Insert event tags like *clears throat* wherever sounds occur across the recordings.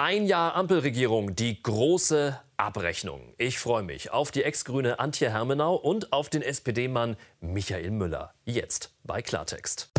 Ein Jahr Ampelregierung, die große Abrechnung. Ich freue mich auf die Ex-Grüne Antje Hermenau und auf den SPD-Mann Michael Müller. Jetzt bei Klartext.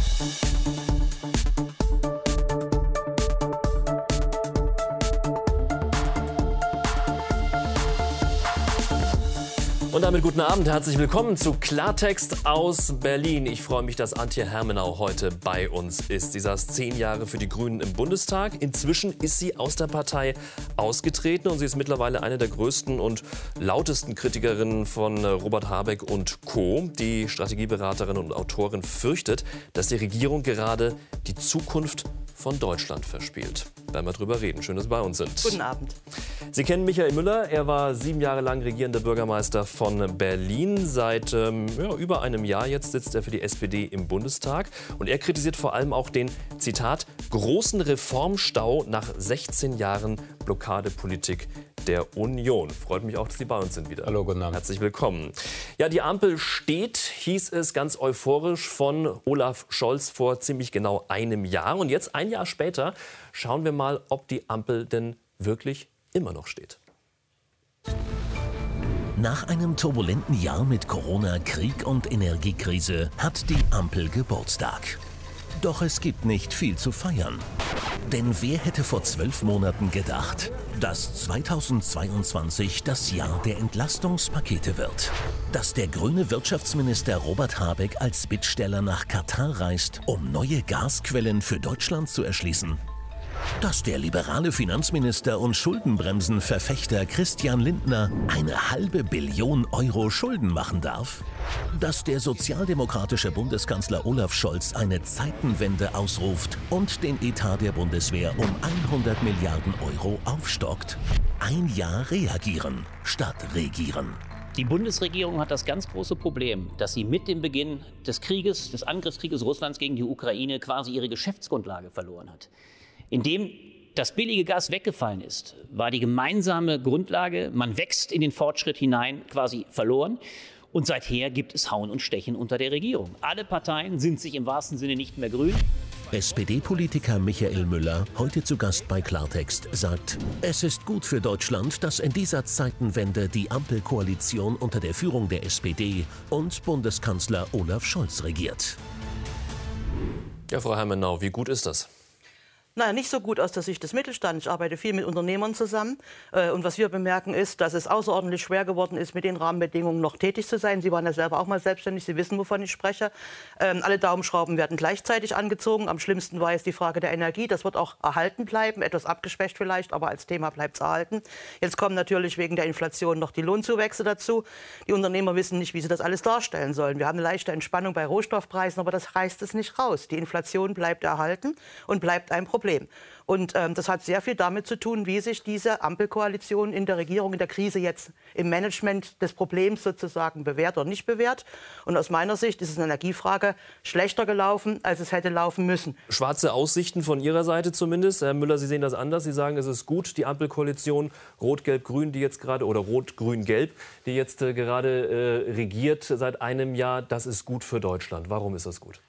Und damit guten Abend, herzlich willkommen zu Klartext aus Berlin. Ich freue mich, dass Antje Hermenau heute bei uns ist. Sie saß zehn Jahre für die Grünen im Bundestag. Inzwischen ist sie aus der Partei ausgetreten und sie ist mittlerweile eine der größten und lautesten Kritikerinnen von Robert Habeck und Co. Die Strategieberaterin und Autorin fürchtet, dass die Regierung gerade die Zukunft von Deutschland verspielt. Werden wir drüber reden. Schön, dass Sie bei uns sind. Guten Abend. Sie kennen Michael Müller. Er war sieben Jahre lang regierender Bürgermeister von Berlin. Seit ähm, ja, über einem Jahr jetzt sitzt er für die SPD im Bundestag. Und er kritisiert vor allem auch den, Zitat, großen Reformstau nach 16 Jahren Blockadepolitik der Union. Freut mich auch, dass Sie bei uns sind wieder. Hallo, guten Abend. Herzlich willkommen. Ja, die Ampel steht, hieß es ganz euphorisch von Olaf Scholz vor ziemlich genau einem Jahr. Und jetzt, ein Jahr später, schauen wir mal, ob die Ampel denn wirklich immer noch steht. Nach einem turbulenten Jahr mit Corona, Krieg und Energiekrise hat die Ampel Geburtstag. Doch es gibt nicht viel zu feiern. Denn wer hätte vor zwölf Monaten gedacht, dass 2022 das Jahr der Entlastungspakete wird? Dass der grüne Wirtschaftsminister Robert Habeck als Bittsteller nach Katar reist, um neue Gasquellen für Deutschland zu erschließen? Dass der liberale Finanzminister und Schuldenbremsenverfechter Christian Lindner eine halbe Billion Euro Schulden machen darf, dass der sozialdemokratische Bundeskanzler Olaf Scholz eine Zeitenwende ausruft und den Etat der Bundeswehr um 100 Milliarden Euro aufstockt. Ein Jahr reagieren statt regieren. Die Bundesregierung hat das ganz große Problem, dass sie mit dem Beginn des Krieges, des Angriffskrieges Russlands gegen die Ukraine quasi ihre Geschäftsgrundlage verloren hat. Indem das billige Gas weggefallen ist, war die gemeinsame Grundlage, man wächst in den Fortschritt hinein, quasi verloren. Und seither gibt es Hauen und Stechen unter der Regierung. Alle Parteien sind sich im wahrsten Sinne nicht mehr grün. SPD-Politiker Michael Müller, heute zu Gast bei Klartext, sagt, es ist gut für Deutschland, dass in dieser Zeitenwende die Ampelkoalition unter der Führung der SPD und Bundeskanzler Olaf Scholz regiert. Ja, Frau Hermenau, wie gut ist das? Naja, nicht so gut aus der Sicht des Mittelstands. Ich arbeite viel mit Unternehmern zusammen. Äh, und was wir bemerken ist, dass es außerordentlich schwer geworden ist, mit den Rahmenbedingungen noch tätig zu sein. Sie waren ja selber auch mal selbstständig. Sie wissen, wovon ich spreche. Ähm, alle Daumenschrauben werden gleichzeitig angezogen. Am schlimmsten war jetzt die Frage der Energie. Das wird auch erhalten bleiben. Etwas abgeschwächt vielleicht, aber als Thema bleibt es erhalten. Jetzt kommen natürlich wegen der Inflation noch die Lohnzuwächse dazu. Die Unternehmer wissen nicht, wie sie das alles darstellen sollen. Wir haben eine leichte Entspannung bei Rohstoffpreisen, aber das reißt es nicht raus. Die Inflation bleibt erhalten und bleibt ein Problem. Problem. Und ähm, das hat sehr viel damit zu tun, wie sich diese Ampelkoalition in der Regierung in der Krise jetzt im Management des Problems sozusagen bewährt oder nicht bewährt. Und aus meiner Sicht ist es eine Energiefrage schlechter gelaufen, als es hätte laufen müssen. Schwarze Aussichten von Ihrer Seite zumindest. Herr Müller, Sie sehen das anders. Sie sagen, es ist gut, die Ampelkoalition Rot-Gelb-Grün, die jetzt gerade, oder Rot-Grün-Gelb, die jetzt äh, gerade äh, regiert seit einem Jahr, das ist gut für Deutschland. Warum ist das gut?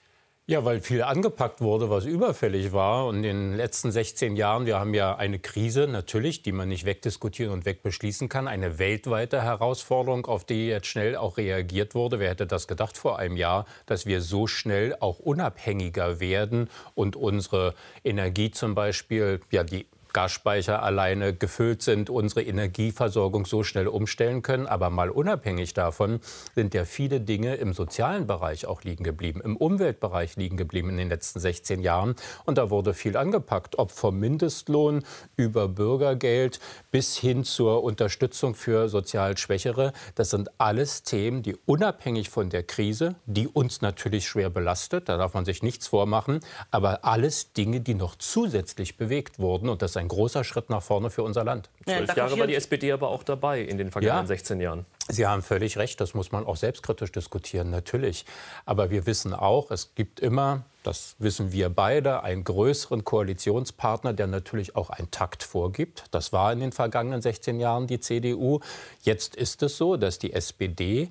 Ja, weil viel angepackt wurde, was überfällig war. Und in den letzten 16 Jahren, wir haben ja eine Krise natürlich, die man nicht wegdiskutieren und wegbeschließen kann. Eine weltweite Herausforderung, auf die jetzt schnell auch reagiert wurde. Wer hätte das gedacht vor einem Jahr, dass wir so schnell auch unabhängiger werden und unsere Energie zum Beispiel, ja, die Gasspeicher alleine gefüllt sind, unsere Energieversorgung so schnell umstellen können. Aber mal unabhängig davon sind ja viele Dinge im sozialen Bereich auch liegen geblieben, im Umweltbereich liegen geblieben in den letzten 16 Jahren. Und da wurde viel angepackt, ob vom Mindestlohn über Bürgergeld bis hin zur Unterstützung für sozial Schwächere. Das sind alles Themen, die unabhängig von der Krise, die uns natürlich schwer belastet, da darf man sich nichts vormachen, aber alles Dinge, die noch zusätzlich bewegt wurden. Und das ein großer Schritt nach vorne für unser Land. Zwölf ja, Jahre war die SPD aber auch dabei in den vergangenen ja, 16 Jahren. Sie haben völlig recht, das muss man auch selbstkritisch diskutieren, natürlich. Aber wir wissen auch, es gibt immer, das wissen wir beide, einen größeren Koalitionspartner, der natürlich auch einen Takt vorgibt. Das war in den vergangenen 16 Jahren die CDU. Jetzt ist es so, dass die SPD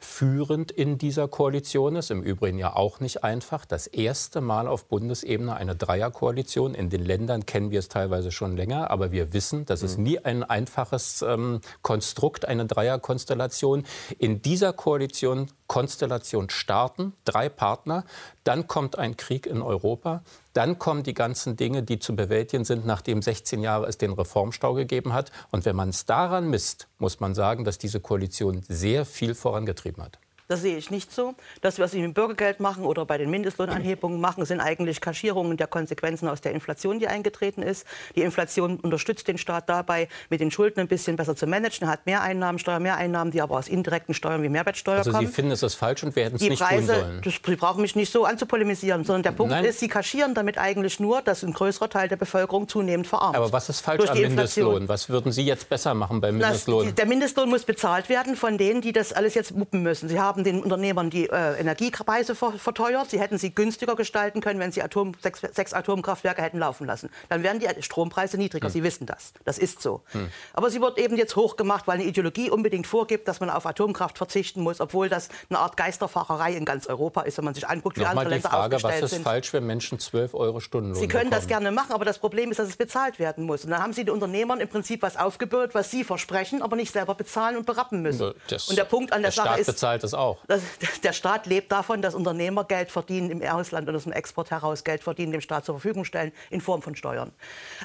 führend in dieser Koalition ist. Im Übrigen ja auch nicht einfach. Das erste Mal auf Bundesebene eine Dreierkoalition. In den Ländern kennen wir es teilweise schon länger, aber wir wissen, das ist mhm. nie ein einfaches ähm, Konstrukt, eine Dreierkonstellation. In dieser Koalition Konstellation starten, drei Partner, dann kommt ein Krieg in Europa, dann kommen die ganzen Dinge, die zu bewältigen sind, nachdem 16 Jahre es den Reformstau gegeben hat. Und wenn man es daran misst, muss man sagen, dass diese Koalition sehr viel vorangetrieben hat. Das sehe ich nicht so. Das, was Sie mit dem Bürgergeld machen oder bei den Mindestlohnanhebungen machen, sind eigentlich Kaschierungen der Konsequenzen aus der Inflation, die eingetreten ist. Die Inflation unterstützt den Staat dabei, mit den Schulden ein bisschen besser zu managen. Er hat Mehreinnahmen, Steuermehreinnahmen, die aber aus indirekten Steuern wie Mehrwertsteuer also kommen. Sie finden, es ist falsch und wir hätten es nicht Preise, tun sollen? Das, Sie brauchen mich nicht so anzupolemisieren, sondern der Punkt Nein. ist, Sie kaschieren damit eigentlich nur, dass ein größerer Teil der Bevölkerung zunehmend verarmt. Aber was ist falsch am Mindestlohn? Was würden Sie jetzt besser machen beim Mindestlohn? Das, der Mindestlohn muss bezahlt werden von denen, die das alles jetzt wuppen müssen. Sie haben den Unternehmern die äh, Energiepreise verteuert. Sie hätten sie günstiger gestalten können, wenn sie Atom, sechs, sechs, Atomkraftwerke hätten laufen lassen. Dann wären die Strompreise niedriger. Hm. Sie wissen das. Das ist so. Hm. Aber sie wird eben jetzt hochgemacht, weil eine Ideologie unbedingt vorgibt, dass man auf Atomkraft verzichten muss, obwohl das eine Art Geisterfahrerei in ganz Europa ist, wenn man sich anguckt, wie Nochmal andere Länder Frage, aufgestellt was ist sind. falsch, wenn Menschen 12 Euro Stundenlohn Sie können bekommen? das gerne machen, aber das Problem ist, dass es bezahlt werden muss. Und dann haben Sie den Unternehmern im Prinzip was aufgebürdet, was sie versprechen, aber nicht selber bezahlen und berappen müssen. Das, und der Punkt an der, der Sache Staat ist, bezahlt es auch. Dass, *laughs* der Staat lebt davon, dass Unternehmer Geld verdienen im Ausland und aus dem Export heraus Geld verdienen, dem Staat zur Verfügung stellen in Form von Steuern.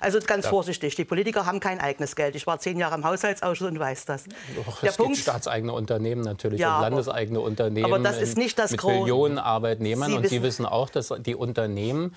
Also ganz ja. vorsichtig, die Politiker haben kein eigenes Geld. Ich war zehn Jahre im Haushaltsausschuss und weiß das. Doch, Der es Punkt, gibt staatseigene Unternehmen natürlich ja, und landeseigene Unternehmen aber das ist nicht das mit Millionen Arbeitnehmern. Sie und Sie wissen auch, dass die Unternehmen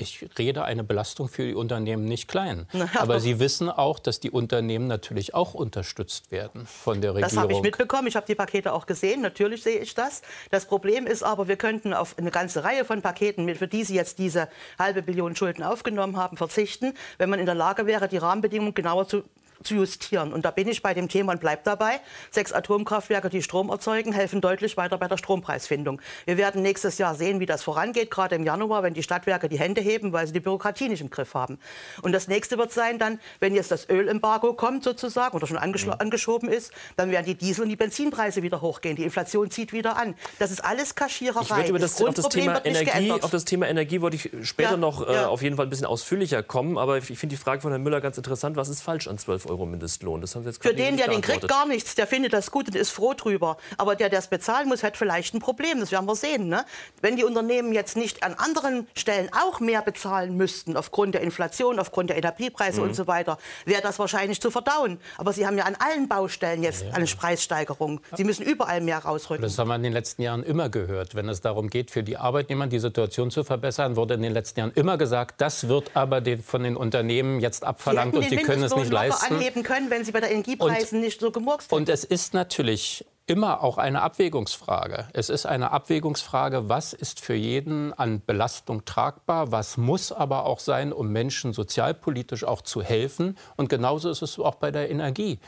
ich rede eine Belastung für die Unternehmen nicht klein. *laughs* Aber Sie wissen auch, dass die Unternehmen natürlich auch unterstützt werden von der Regierung. Das habe ich mitbekommen. Ich habe die Pakete auch gesehen. Natürlich sehe ich das. Das Problem ist aber, wir könnten auf eine ganze Reihe von Paketen, für die Sie jetzt diese halbe Billion Schulden aufgenommen haben, verzichten, wenn man in der Lage wäre, die Rahmenbedingungen genauer zu zu justieren. Und da bin ich bei dem Thema und bleibe dabei. Sechs Atomkraftwerke, die Strom erzeugen, helfen deutlich weiter bei der Strompreisfindung. Wir werden nächstes Jahr sehen, wie das vorangeht, gerade im Januar, wenn die Stadtwerke die Hände heben, weil sie die Bürokratie nicht im Griff haben. Und das nächste wird sein dann, wenn jetzt das Ölembargo kommt sozusagen oder schon mhm. angeschoben ist, dann werden die Diesel- und die Benzinpreise wieder hochgehen. Die Inflation zieht wieder an. Das ist alles Kaschiererei. Ich würde das, das auf, das Thema Energie, auf das Thema Energie wollte ich später ja, noch äh, ja. auf jeden Fall ein bisschen ausführlicher kommen. Aber ich finde die Frage von Herrn Müller ganz interessant. Was ist falsch an 12 Euro Mindestlohn. Das haben Sie jetzt Für den, der den kriegt, gar nichts. Der findet das gut und ist froh drüber. Aber der, der es bezahlen muss, hat vielleicht ein Problem. Das werden wir sehen. Ne? Wenn die Unternehmen jetzt nicht an anderen Stellen auch mehr bezahlen müssten, aufgrund der Inflation, aufgrund der Energiepreise mhm. und so weiter, wäre das wahrscheinlich zu verdauen. Aber sie haben ja an allen Baustellen jetzt ja. eine Preissteigerung. Sie müssen überall mehr rausrücken. Das haben wir in den letzten Jahren immer gehört. Wenn es darum geht, für die Arbeitnehmer die Situation zu verbessern, wurde in den letzten Jahren immer gesagt, das wird aber den, von den Unternehmen jetzt abverlangt und sie können es nicht leisten. Anheben können, wenn sie bei der Energiepreisen und, nicht so gemurkst hätten. Und es ist natürlich immer auch eine Abwägungsfrage. Es ist eine Abwägungsfrage, was ist für jeden an Belastung tragbar, was muss aber auch sein, um Menschen sozialpolitisch auch zu helfen. Und genauso ist es auch bei der Energie.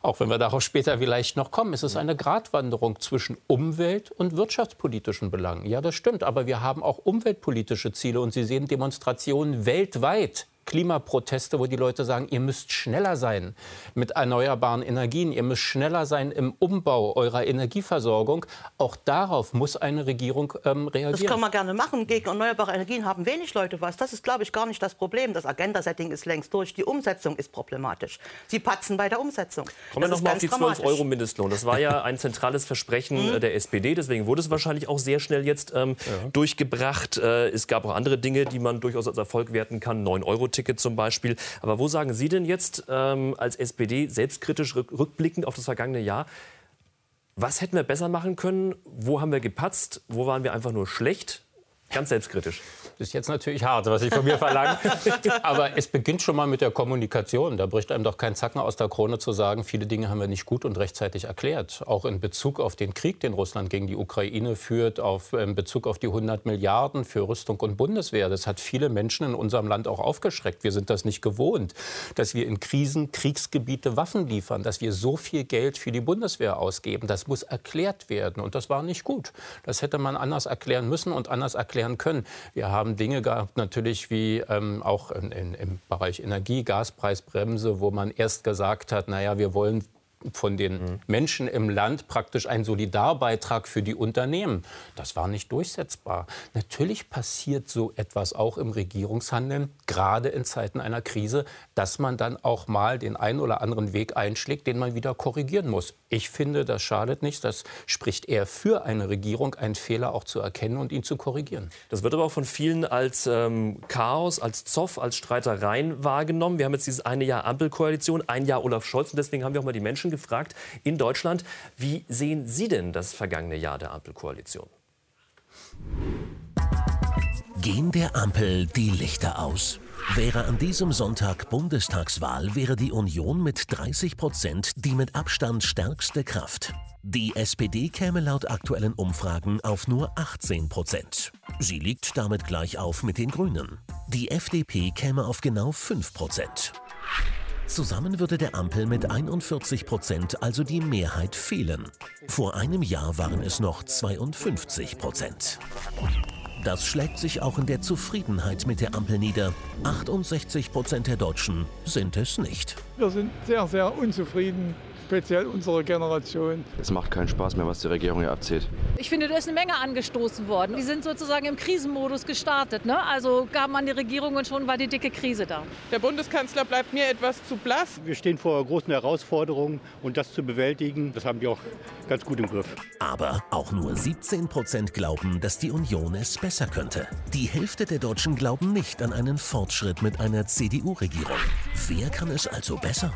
Auch wenn wir darauf später vielleicht noch kommen, es ist eine Gratwanderung zwischen Umwelt- und wirtschaftspolitischen Belangen. Ja, das stimmt, aber wir haben auch umweltpolitische Ziele und Sie sehen Demonstrationen weltweit Klimaproteste, wo die Leute sagen, ihr müsst schneller sein mit erneuerbaren Energien, ihr müsst schneller sein im Umbau eurer Energieversorgung. Auch darauf muss eine Regierung ähm, reagieren. Das kann man gerne machen. Gegen erneuerbare Energien haben wenig Leute was. Das ist, glaube ich, gar nicht das Problem. Das Agenda-Setting ist längst durch. Die Umsetzung ist problematisch. Sie patzen bei der Umsetzung. Kommen wir noch mal auf die 12 Euro Mindestlohn. Das war ja ein zentrales Versprechen mhm. der SPD. Deswegen wurde es wahrscheinlich auch sehr schnell jetzt ähm, ja. durchgebracht. Äh, es gab auch andere Dinge, die man durchaus als Erfolg werten kann. 9 Euro Ticket zum Beispiel. Aber wo sagen Sie denn jetzt ähm, als SPD selbstkritisch rückblickend auf das vergangene Jahr, was hätten wir besser machen können? Wo haben wir gepatzt? Wo waren wir einfach nur schlecht? Ganz selbstkritisch. Das ist jetzt natürlich hart, was ich von mir verlange. *laughs* Aber es beginnt schon mal mit der Kommunikation. Da bricht einem doch kein Zacken aus der Krone zu sagen, viele Dinge haben wir nicht gut und rechtzeitig erklärt. Auch in Bezug auf den Krieg, den Russland gegen die Ukraine führt, auf, in Bezug auf die 100 Milliarden für Rüstung und Bundeswehr. Das hat viele Menschen in unserem Land auch aufgeschreckt. Wir sind das nicht gewohnt, dass wir in Krisen, Kriegsgebiete Waffen liefern, dass wir so viel Geld für die Bundeswehr ausgeben. Das muss erklärt werden. Und das war nicht gut. Das hätte man anders erklären müssen und anders erklären können. Wir haben haben Dinge gehabt, natürlich wie ähm, auch in, in, im Bereich Energie, Gaspreisbremse, wo man erst gesagt hat, naja, wir wollen von den mhm. Menschen im Land praktisch ein Solidarbeitrag für die Unternehmen. Das war nicht durchsetzbar. Natürlich passiert so etwas auch im Regierungshandeln, gerade in Zeiten einer Krise, dass man dann auch mal den einen oder anderen Weg einschlägt, den man wieder korrigieren muss. Ich finde, das schadet nichts. Das spricht eher für eine Regierung, einen Fehler auch zu erkennen und ihn zu korrigieren. Das wird aber auch von vielen als ähm, Chaos, als Zoff, als Streitereien wahrgenommen. Wir haben jetzt dieses eine Jahr Ampelkoalition, ein Jahr Olaf Scholz. Und deswegen haben wir auch mal die Menschen gefragt in Deutschland, wie sehen Sie denn das vergangene Jahr der Ampelkoalition? Gehen der Ampel die Lichter aus? Wäre an diesem Sonntag Bundestagswahl, wäre die Union mit 30 Prozent die mit Abstand stärkste Kraft. Die SPD käme laut aktuellen Umfragen auf nur 18 Prozent. Sie liegt damit gleich auf mit den Grünen. Die FDP käme auf genau 5 Prozent. Zusammen würde der Ampel mit 41 Prozent also die Mehrheit fehlen. Vor einem Jahr waren es noch 52 Prozent. Das schlägt sich auch in der Zufriedenheit mit der Ampel nieder. 68 Prozent der Deutschen sind es nicht. Wir sind sehr, sehr unzufrieden speziell unsere Generation. Es macht keinen Spaß mehr, was die Regierung hier abzieht. Ich finde, da ist eine Menge angestoßen worden. Die sind sozusagen im Krisenmodus gestartet. Ne? Also gab man die Regierung und schon war die dicke Krise da. Der Bundeskanzler bleibt mir etwas zu blass. Wir stehen vor großen Herausforderungen und das zu bewältigen, das haben wir auch ganz gut im Griff. Aber auch nur 17 Prozent glauben, dass die Union es besser könnte. Die Hälfte der Deutschen glauben nicht an einen Fortschritt mit einer CDU-Regierung. Wer kann es also besser?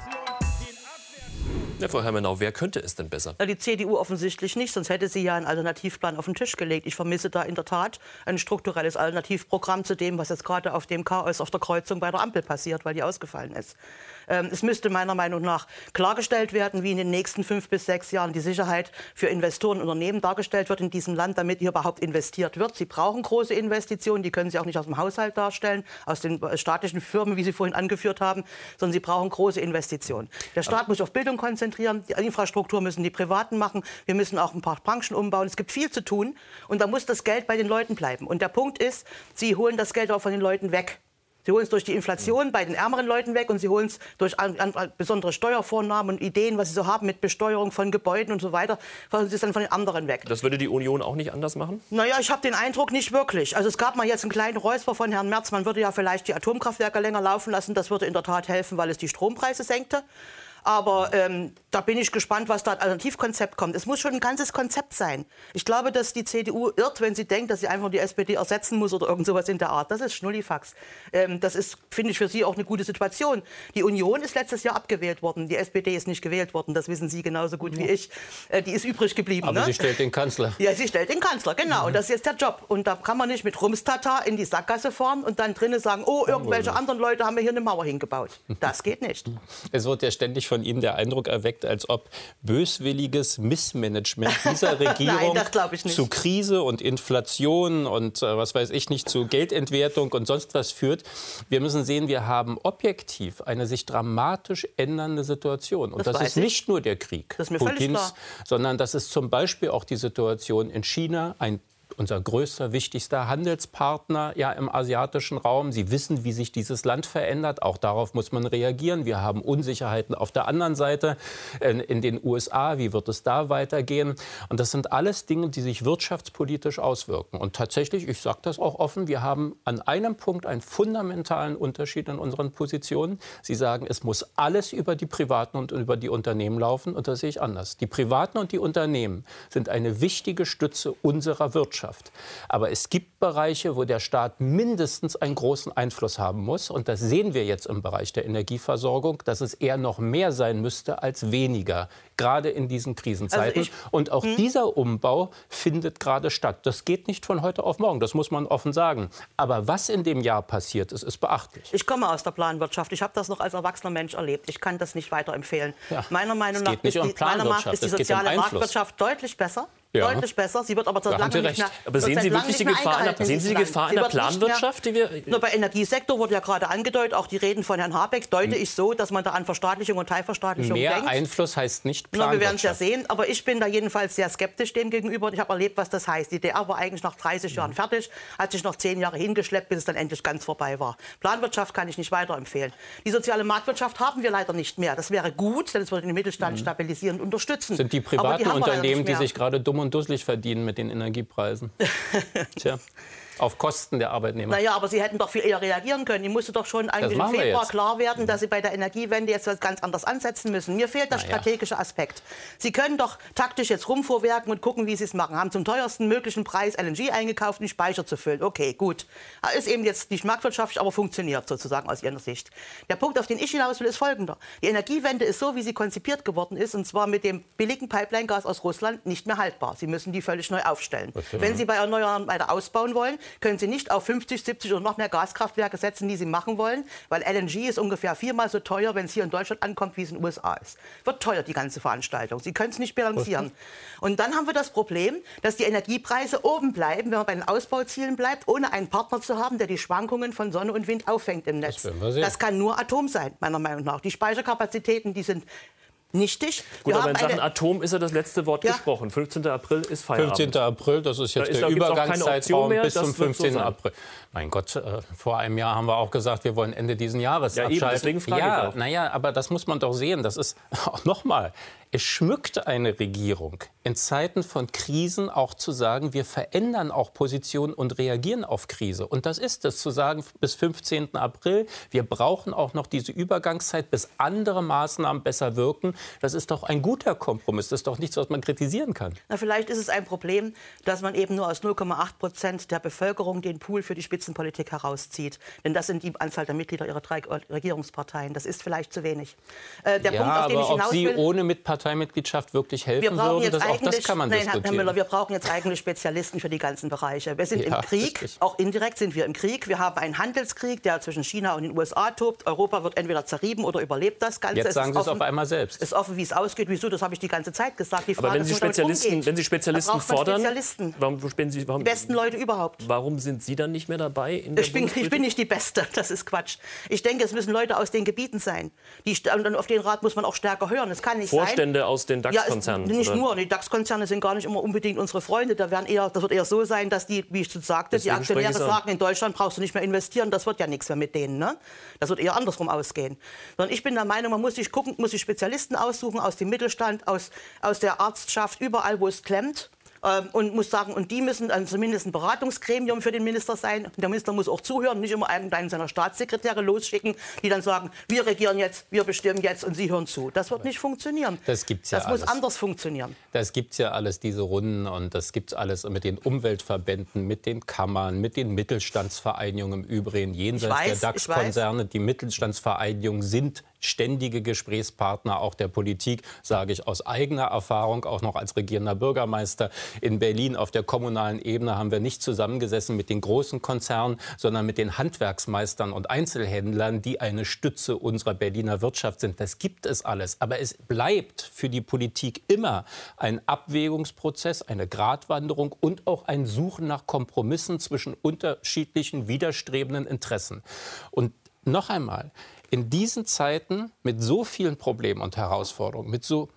Ja, Frau Hermenau, wer könnte es denn besser? Na, die CDU offensichtlich nicht, sonst hätte sie ja einen Alternativplan auf den Tisch gelegt. Ich vermisse da in der Tat ein strukturelles Alternativprogramm zu dem, was jetzt gerade auf dem Chaos auf der Kreuzung bei der Ampel passiert, weil die ausgefallen ist. Ähm, es müsste meiner Meinung nach klargestellt werden, wie in den nächsten fünf bis sechs Jahren die Sicherheit für Investoren und Unternehmen dargestellt wird in diesem Land, damit hier überhaupt investiert wird. Sie brauchen große Investitionen, die können Sie auch nicht aus dem Haushalt darstellen, aus den äh, staatlichen Firmen, wie Sie vorhin angeführt haben, sondern Sie brauchen große Investitionen. Der Staat muss sich auf Bildung konzentrieren, die Infrastruktur müssen die Privaten machen, wir müssen auch ein paar Branchen umbauen. Es gibt viel zu tun und da muss das Geld bei den Leuten bleiben. Und der Punkt ist, Sie holen das Geld auch von den Leuten weg. Sie holen es durch die Inflation bei den ärmeren Leuten weg und sie holen es durch an, an, besondere Steuervornahmen und Ideen, was sie so haben mit Besteuerung von Gebäuden und so weiter, holen sie es dann von den anderen weg. Das würde die Union auch nicht anders machen? Naja, ich habe den Eindruck nicht wirklich. Also es gab mal jetzt einen kleinen Räusper von Herrn Merz, man würde ja vielleicht die Atomkraftwerke länger laufen lassen. Das würde in der Tat helfen, weil es die Strompreise senkte. Aber ähm, da bin ich gespannt, was da als Alternativkonzept kommt. Es muss schon ein ganzes Konzept sein. Ich glaube, dass die CDU irrt, wenn sie denkt, dass sie einfach die SPD ersetzen muss oder irgend sowas in der Art. Das ist Schnullifax. Ähm, das ist, finde ich, für Sie auch eine gute Situation. Die Union ist letztes Jahr abgewählt worden. Die SPD ist nicht gewählt worden. Das wissen Sie genauso gut wie ich. Äh, die ist übrig geblieben. Aber ne? sie stellt den Kanzler. Ja, sie stellt den Kanzler, genau. Und das ist jetzt der Job. Und da kann man nicht mit Rumstata in die Sackgasse fahren und dann drinnen sagen, oh, irgendwelche anderen Leute haben mir hier eine Mauer hingebaut. Das geht nicht. Es wird ja ständig von Ihnen der Eindruck erweckt, als ob böswilliges Missmanagement dieser *laughs* Regierung Nein, zu Krise und Inflation und äh, was weiß ich nicht, zu Geldentwertung und sonst was führt. Wir müssen sehen, wir haben objektiv eine sich dramatisch ändernde Situation. Und das, das ist ich. nicht nur der Krieg Putins, sondern das ist zum Beispiel auch die Situation in China, ein unser größter, wichtigster Handelspartner ja, im asiatischen Raum. Sie wissen, wie sich dieses Land verändert. Auch darauf muss man reagieren. Wir haben Unsicherheiten auf der anderen Seite in, in den USA. Wie wird es da weitergehen? Und das sind alles Dinge, die sich wirtschaftspolitisch auswirken. Und tatsächlich, ich sage das auch offen, wir haben an einem Punkt einen fundamentalen Unterschied in unseren Positionen. Sie sagen, es muss alles über die Privaten und über die Unternehmen laufen. Und das sehe ich anders. Die Privaten und die Unternehmen sind eine wichtige Stütze unserer Wirtschaft. Wirtschaft. Aber es gibt Bereiche, wo der Staat mindestens einen großen Einfluss haben muss. Und das sehen wir jetzt im Bereich der Energieversorgung, dass es eher noch mehr sein müsste als weniger, gerade in diesen Krisenzeiten. Also ich, und auch hm? dieser Umbau findet gerade statt. Das geht nicht von heute auf morgen, das muss man offen sagen. Aber was in dem Jahr passiert ist, ist beachtlich. Ich komme aus der Planwirtschaft. Ich habe das noch als erwachsener Mensch erlebt. Ich kann das nicht weiterempfehlen. Ja, meiner Meinung nach ist die, meiner Meinung ist die soziale um Marktwirtschaft deutlich besser Ja. Deutlich besser. Sie wird aber seit langem nicht mehr. Aber sehen Sie wirklich die Gefahr, in der, sehen Sie die Gefahr in der Planwirtschaft, die wir. Nur bei Energiesektor wurde ja gerade angedeutet, auch die Reden von Herrn Habeck deute hm. ich so, dass man da an Verstaatlichung und Teilverstaatlichung Mehr denkt. Einfluss heißt nicht Planwirtschaft. Wir werden es ja sehen. Aber ich bin da jedenfalls sehr skeptisch dem gegenüber. Und ich habe erlebt, was das heißt. Die DDR war eigentlich nach 30 Jahren hm. fertig, hat sich noch zehn Jahre hingeschleppt, bis es dann endlich ganz vorbei war. Planwirtschaft kann ich nicht weiterempfehlen. Die soziale Marktwirtschaft haben wir leider nicht mehr. Das wäre gut, denn es würde den Mittelstand mhm. stabilisieren und unterstützen. Sind die privaten die Unternehmen, die sich gerade dumm und dusselig verdienen mit den Energiepreisen? *laughs* Tja auf Kosten der Arbeitnehmer. Naja, aber Sie hätten doch viel eher reagieren können. Die musste doch schon eigentlich im Februar klar werden, dass Sie bei der Energiewende jetzt was ganz anders ansetzen müssen. Mir fehlt der naja. strategische Aspekt. Sie können doch taktisch jetzt rumvorwerken und gucken, wie Sie es machen. Haben zum teuersten möglichen Preis LNG eingekauft, um den Speicher zu füllen. Okay, gut. Ist eben jetzt nicht marktwirtschaftlich, aber funktioniert sozusagen aus Ihrer Sicht. Der Punkt, auf den ich hinaus will, ist folgender. Die Energiewende ist so, wie sie konzipiert geworden ist, und zwar mit dem billigen Pipeline-Gas aus Russland, nicht mehr haltbar. Sie müssen die völlig neu aufstellen. Wenn Sie bei Erneuerbaren weiter ausbauen wollen, können Sie nicht auf 50, 70 oder noch mehr Gaskraftwerke setzen, die Sie machen wollen, weil LNG ist ungefähr viermal so teuer, wenn es hier in Deutschland ankommt, wie es in den USA ist. Wird teuer, die ganze Veranstaltung. Sie können es nicht bilanzieren. Und dann haben wir das Problem, dass die Energiepreise oben bleiben, wenn man bei den Ausbauzielen bleibt, ohne einen Partner zu haben, der die Schwankungen von Sonne und Wind auffängt im Netz. Das, das kann nur Atom sein, meiner Meinung nach. Die Speicherkapazitäten, die sind nichtig. Gut, wir aber in Sachen Atom ist ja das letzte Wort ja. gesprochen. 15. April ist Feierabend. 15. April, das ist jetzt da ist, der Übergangszeitraum bis zum 15. So April. Mein Gott, äh, vor einem Jahr haben wir auch gesagt, wir wollen Ende diesen Jahres ja, abschalten. Eben, deswegen frage ja, ich auch. naja, aber das muss man doch sehen. Das ist *laughs* nochmal. Es schmückt eine Regierung in Zeiten von Krisen auch zu sagen, wir verändern auch Positionen und reagieren auf Krise. Und das ist es, zu sagen, bis 15. April, wir brauchen auch noch diese Übergangszeit, bis andere Maßnahmen besser wirken. Das ist doch ein guter Kompromiss. Das ist doch nichts, was man kritisieren kann. Na, vielleicht ist es ein Problem, dass man eben nur aus 0,8 Prozent der Bevölkerung den Pool für die Spitzenpolitik herauszieht. Denn das sind die Anzahl der Mitglieder ihrer drei Regierungsparteien. Das ist vielleicht zu wenig. Äh, der ja, Punkt, auf den ich hinaus ob Sie will, ohne mit Parteimitgliedschaft wirklich helfen würden, das, auch das kann man nein, diskutieren. Herr Müller, wir brauchen jetzt eigentlich Spezialisten für die ganzen Bereiche. Wir sind ja, im Krieg, richtig. auch indirekt sind wir im Krieg. Wir haben einen Handelskrieg, der zwischen China und den USA tobt. Europa wird entweder zerrieben oder überlebt das Ganze. Jetzt sagen Sie es auf einmal selbst. Es ist offen, wie es ausgeht. Wieso? Das habe ich die ganze Zeit gesagt. Die Frage Aber wenn Sie, Spezialisten, wenn Sie Spezialisten fordern, Spezialisten. Warum, Sie, warum, die besten Leute überhaupt. Warum sind Sie dann nicht mehr dabei? ich, bin, ich bin nicht die Beste. *laughs* Das ist Quatsch. Ich denke, es müssen Leute aus den Gebieten sein. Die, und auf den Rat muss man auch stärker hören. Es kann nicht Vorstände sein, aus den DAX-Konzernen? Ja, nicht oder? nur. Die DAX-Konzerne sind gar nicht immer unbedingt unsere Freunde. Da werden eher, das wird eher so sein, dass die, wie ich schon sagte, Deswegen die Aktionäre sagen, in Deutschland brauchst du nicht mehr investieren. Das wird ja nichts mehr mit denen. Ne? Das wird eher andersrum ausgehen. Sondern ich bin der Meinung, man muss sich gucken, muss sich Spezialisten aussuchen aus dem Mittelstand, aus, aus der Arztschaft, überall, wo es klemmt. Ähm, und muss sagen, und die müssen dann zumindest ein Beratungsgremium für den Minister sein. Und der Minister muss auch zuhören, nicht immer irgendeinen seiner Staatssekretäre losschicken, die dann sagen, wir regieren jetzt, wir bestimmen jetzt und Sie hören zu. Das wird nicht funktionieren. Das gibt's ja Das alles. muss anders funktionieren. Das gibt es ja alles, diese Runden und das gibt es alles mit den Umweltverbänden, mit den Kammern, mit den Mittelstandsvereinigungen im Übrigen, jenseits weiß, der DAX-Konzerne. Die Mittelstandsvereinigungen sind ständige Gesprächspartner auch der Politik, sage ich aus eigener Erfahrung, auch noch als regierender Bürgermeister. In Berlin auf der kommunalen Ebene haben wir nicht zusammengesessen mit den großen Konzernen, sondern mit den Handwerksmeistern und Einzelhändlern, die eine Stütze unserer Berliner Wirtschaft sind. Das gibt es alles. Aber es bleibt für die Politik immer ein Abwägungsprozess, eine Gratwanderung und auch ein Suchen nach Kompromissen zwischen unterschiedlichen widerstrebenden Interessen. Und noch einmal, in diesen Zeiten mit so vielen Problemen und Herausforderungen, mit so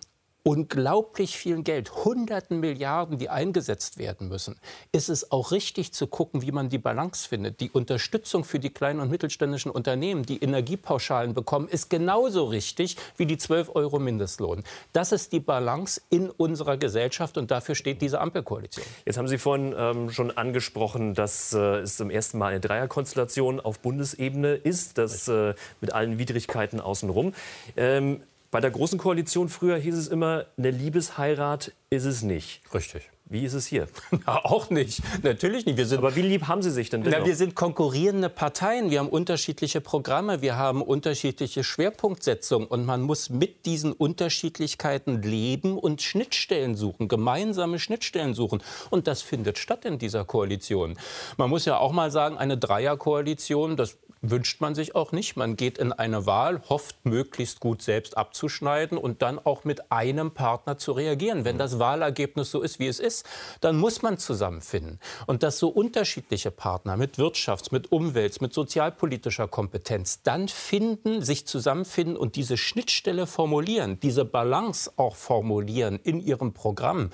unglaublich vielen Geld, hunderten Milliarden, die eingesetzt werden müssen, ist es auch richtig zu gucken, wie man die Balance findet. Die Unterstützung für die kleinen und mittelständischen Unternehmen, die Energiepauschalen bekommen, ist genauso richtig wie die 12 Euro Mindestlohn. Das ist die Balance in unserer Gesellschaft und dafür steht diese Ampelkoalition. Jetzt haben Sie vorhin ähm, schon angesprochen, dass äh, es zum ersten Mal eine Dreierkonstellation auf Bundesebene ist, das äh, mit allen Widrigkeiten außenrum. Ähm, bei der Großen Koalition früher hieß es immer, eine Liebesheirat ist es nicht. Richtig. Wie ist es hier? *laughs* Na, auch nicht. Natürlich nicht. Wir sind, Aber wie lieb haben Sie sich denn? Na, wir sind konkurrierende Parteien. Wir haben unterschiedliche Programme. Wir haben unterschiedliche Schwerpunktsetzungen. Und man muss mit diesen Unterschiedlichkeiten leben und Schnittstellen suchen, gemeinsame Schnittstellen suchen. Und das findet statt in dieser Koalition. Man muss ja auch mal sagen, eine Dreierkoalition, das wünscht man sich auch nicht. Man geht in eine Wahl, hofft möglichst gut selbst abzuschneiden und dann auch mit einem Partner zu reagieren. Wenn das Wahlergebnis so ist, wie es ist, dann muss man zusammenfinden. Und dass so unterschiedliche Partner mit Wirtschafts-, mit Umwelt-, mit sozialpolitischer Kompetenz dann finden, sich zusammenfinden und diese Schnittstelle formulieren, diese Balance auch formulieren in ihrem Programm,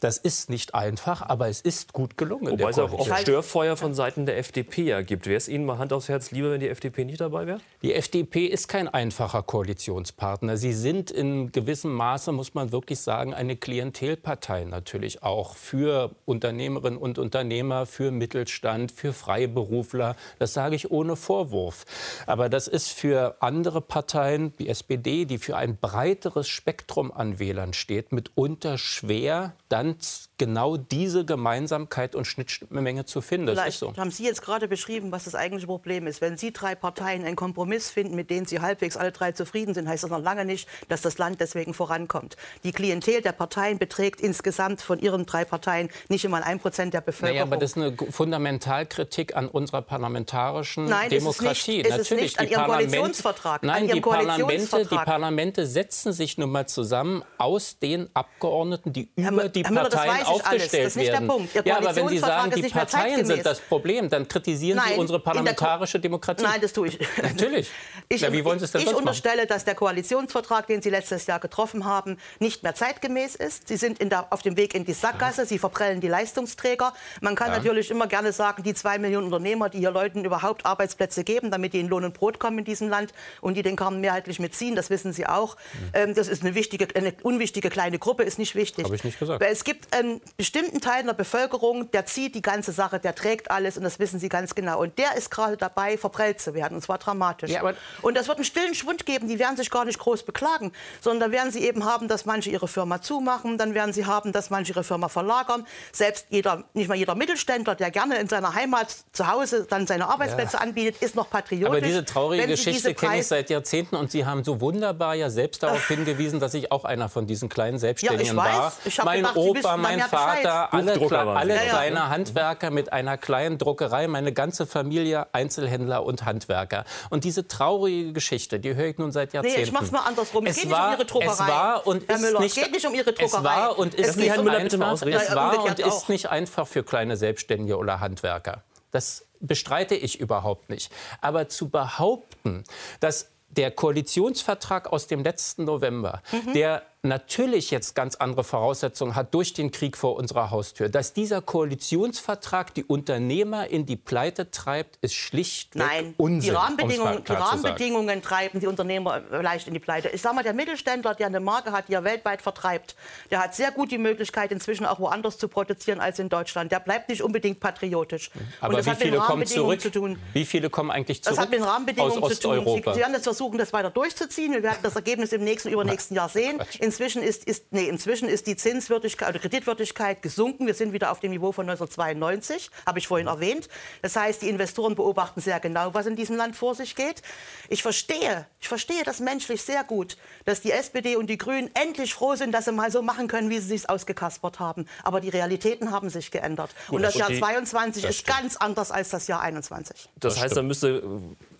das ist nicht einfach, aber es ist gut gelungen. Wobei es auch oft Störfeuer von Seiten der FDP ja gibt. Wäre es Ihnen mal Hand aufs Herz wenn die FDP nicht dabei wäre? Die FDP ist kein einfacher Koalitionspartner. Sie sind in gewissem Maße, muss man wirklich sagen, eine Klientelpartei natürlich auch für Unternehmerinnen und Unternehmer, für Mittelstand, für Freiberufler. Das sage ich ohne Vorwurf. Aber das ist für andere Parteien, die SPD, die für ein breiteres Spektrum an Wählern steht, mitunter schwer, dann genau diese Gemeinsamkeit und Schnittmenge zu finden. Das Vielleicht ist so. haben Sie jetzt gerade beschrieben, was das eigentliche Problem ist. Wenn Sie drei Parteien einen Kompromiss finden, mit denen Sie halbwegs alle drei zufrieden sind, heißt das noch lange nicht, dass das Land deswegen vorankommt. Die Klientel der Parteien beträgt insgesamt von Ihren drei Parteien nicht einmal ein Prozent der Bevölkerung. Naja, aber das ist eine Fundamentalkritik an unserer parlamentarischen Nein, Demokratie. Ist es nicht, ist es nicht an Ihrem Koalitionsvertrag. Nein, die Parlamente, die Koalitionsvertrag. Parlamente setzen sich nun mal zusammen aus den Abgeordneten, die über Herr die Müller, das Parteien weiß ich alles. aufgestellt Das ist nicht der. Punkt. Ihr ja, aber wenn Sie sagen, die Parteien sind das Problem, dann kritisieren Nein, Sie unsere parlamentarische Demokratie. Nein, das tue ich. *laughs* Natürlich. Ich, ja, wie wollen Sie es denn ich machen? unterstelle, dass der Koalitionsvertrag, den Sie letztes Jahr getroffen haben, nicht mehr zeitgemäß ist. Sie sind in der, auf dem Weg in die Sackgasse. Sie verprellen die Leistungsträger. Man kann Ja. natürlich immer gerne sagen, die zwei Millionen Unternehmer, die hier Leuten überhaupt Arbeitsplätze geben, damit die in Lohn und Brot kommen in diesem Land und die den Karren mehrheitlich mitziehen, das wissen Sie auch. Ähm, das ist eine wichtige, eine unwichtige kleine Gruppe, ist nicht wichtig. Habe ich nicht gesagt. Es gibt einen bestimmten Teil der Bevölkerung, der zieht die ganze Sache, der trägt alles und das wissen Sie ganz genau. Und der ist gerade dabei, verprellt zu werden und zwar dramatisch. Ja, und das wird einen stillen Schwund geben, die werden sich gar nicht groß beklagen, sondern werden sie eben haben, dass manche ihre Firma zumachen, dann werden sie haben, dass manche ihre Firma verlagern. Selbst jeder, nicht mal jeder Mittelständler, der gerne in seiner Heimat zu Hause dann seine Arbeitsplätze anbietet, ist noch patriotisch. Aber diese traurige Geschichte kenne ich seit Jahrzehnten und Sie haben so wunderbar ja selbst darauf hingewiesen, dass ich auch einer von diesen kleinen Selbstständigen Ja, ich weiß. war. Ich mein gedacht, Opa, mein. Vater, alle, alle kleine Handwerker mit einer kleinen Druckerei, meine ganze Familie Einzelhändler und Handwerker. Und diese traurige Geschichte, die höre ich nun seit Jahrzehnten. Nee, ich mach's mal andersrum. Es, Es geht nicht war- um Ihre Druckerei. es war und Herr ist Müller, nicht- es geht nicht um Ihre Es Druckerei. war und Es ist geht nicht um- Müller, bitte mal einfach, es war und ist nicht einfach für kleine Selbstständige oder Handwerker. Das bestreite ich überhaupt nicht. Aber zu behaupten, dass der Koalitionsvertrag aus dem letzten November, Mhm. der natürlich jetzt ganz andere Voraussetzungen hat durch den Krieg vor unserer Haustür, dass dieser Koalitionsvertrag die Unternehmer in die Pleite treibt, ist schlichtweg Nein, Unsinn. die Rahmenbedingungen, die. Rahmenbedingungen treiben die Unternehmer leicht in die Pleite. Ich sage mal, der Mittelständler, der eine Marke hat, die er weltweit vertreibt, der hat sehr gut die Möglichkeit, inzwischen auch woanders zu produzieren als in Deutschland. Der bleibt nicht unbedingt patriotisch. Und Aber das wie viele kommen zurück? zu. Wie viele kommen eigentlich zurück Das hat mit den Rahmenbedingungen aus zu tun. Sie? Sie werden jetzt versuchen, das weiter durchzuziehen. Wir werden das Ergebnis im nächsten, übernächsten Jahr sehen. Inzwischen ist, ist, nee, inzwischen ist die Zinswürdigkeit oder Kreditwürdigkeit gesunken. Wir sind wieder auf dem Niveau von 1992, habe ich vorhin erwähnt. Das heißt, die Investoren beobachten sehr genau, was in diesem Land vor sich geht. Ich verstehe, ich verstehe das menschlich sehr gut, dass die SPD und die Grünen endlich froh sind, dass sie mal so machen können, wie sie es ausgekaspert haben. Aber die Realitäten haben sich geändert. und das und Jahr die- 22 das ist ganz anders als das Jahr 21. Das, heißt, da müsste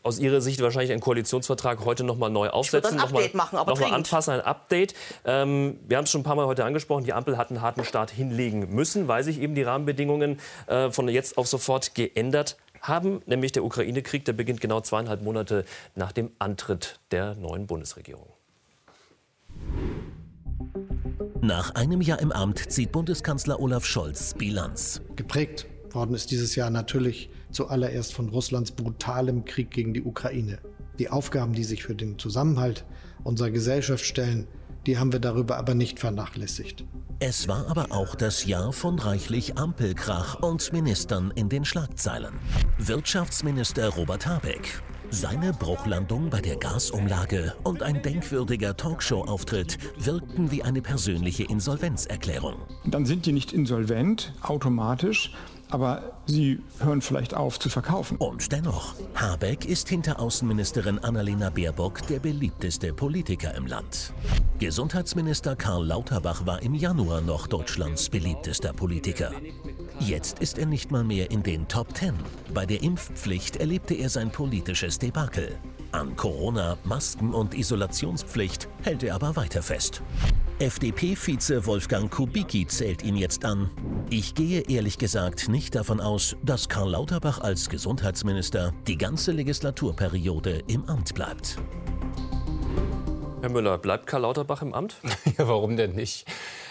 aus Ihrer Sicht wahrscheinlich ein Koalitionsvertrag heute noch mal neu aufsetzen. ein noch Update mal, machen, aber noch mal dringend. anpassen, ein Update. Ähm, wir haben es schon ein paar Mal heute angesprochen, die Ampel hat einen harten Start hinlegen müssen, weil sich eben die Rahmenbedingungen äh, von jetzt auf sofort geändert haben. Nämlich der Ukraine-Krieg, der beginnt genau zweieinhalb Monate nach dem Antritt der neuen Bundesregierung. Nach einem Jahr im Amt zieht Bundeskanzler Olaf Scholz Bilanz. Geprägt worden ist dieses Jahr natürlich zuallererst von Russlands brutalem Krieg gegen die Ukraine. Die Aufgaben, die sich für den Zusammenhalt unserer Gesellschaft stellen, die haben wir darüber aber nicht vernachlässigt. Es war aber auch das Jahr von reichlich Ampelkrach und Ministern in den Schlagzeilen. Wirtschaftsminister Robert Habeck. Seine Bruchlandung bei der Gasumlage und ein denkwürdiger Talkshow-Auftritt wirkten wie eine persönliche Insolvenzerklärung. Dann sind die nicht insolvent automatisch, aber sie hören vielleicht auf zu verkaufen. Und dennoch, Habeck ist hinter Außenministerin Annalena Baerbock der beliebteste Politiker im Land. Gesundheitsminister Karl Lauterbach war im Januar noch Deutschlands beliebtester Politiker. Jetzt ist er nicht mal mehr in den Top Ten. Bei der Impfpflicht erlebte er sein politisches Debakel. An Corona, Masken und Isolationspflicht hält er aber weiter fest. FDP-Vize Wolfgang Kubicki zählt ihn jetzt an. Ich gehe ehrlich gesagt nicht davon aus, dass Karl Lauterbach als Gesundheitsminister die ganze Legislaturperiode im Amt bleibt. Herr Müller, bleibt Karl Lauterbach im Amt? *laughs* Ja, warum denn nicht?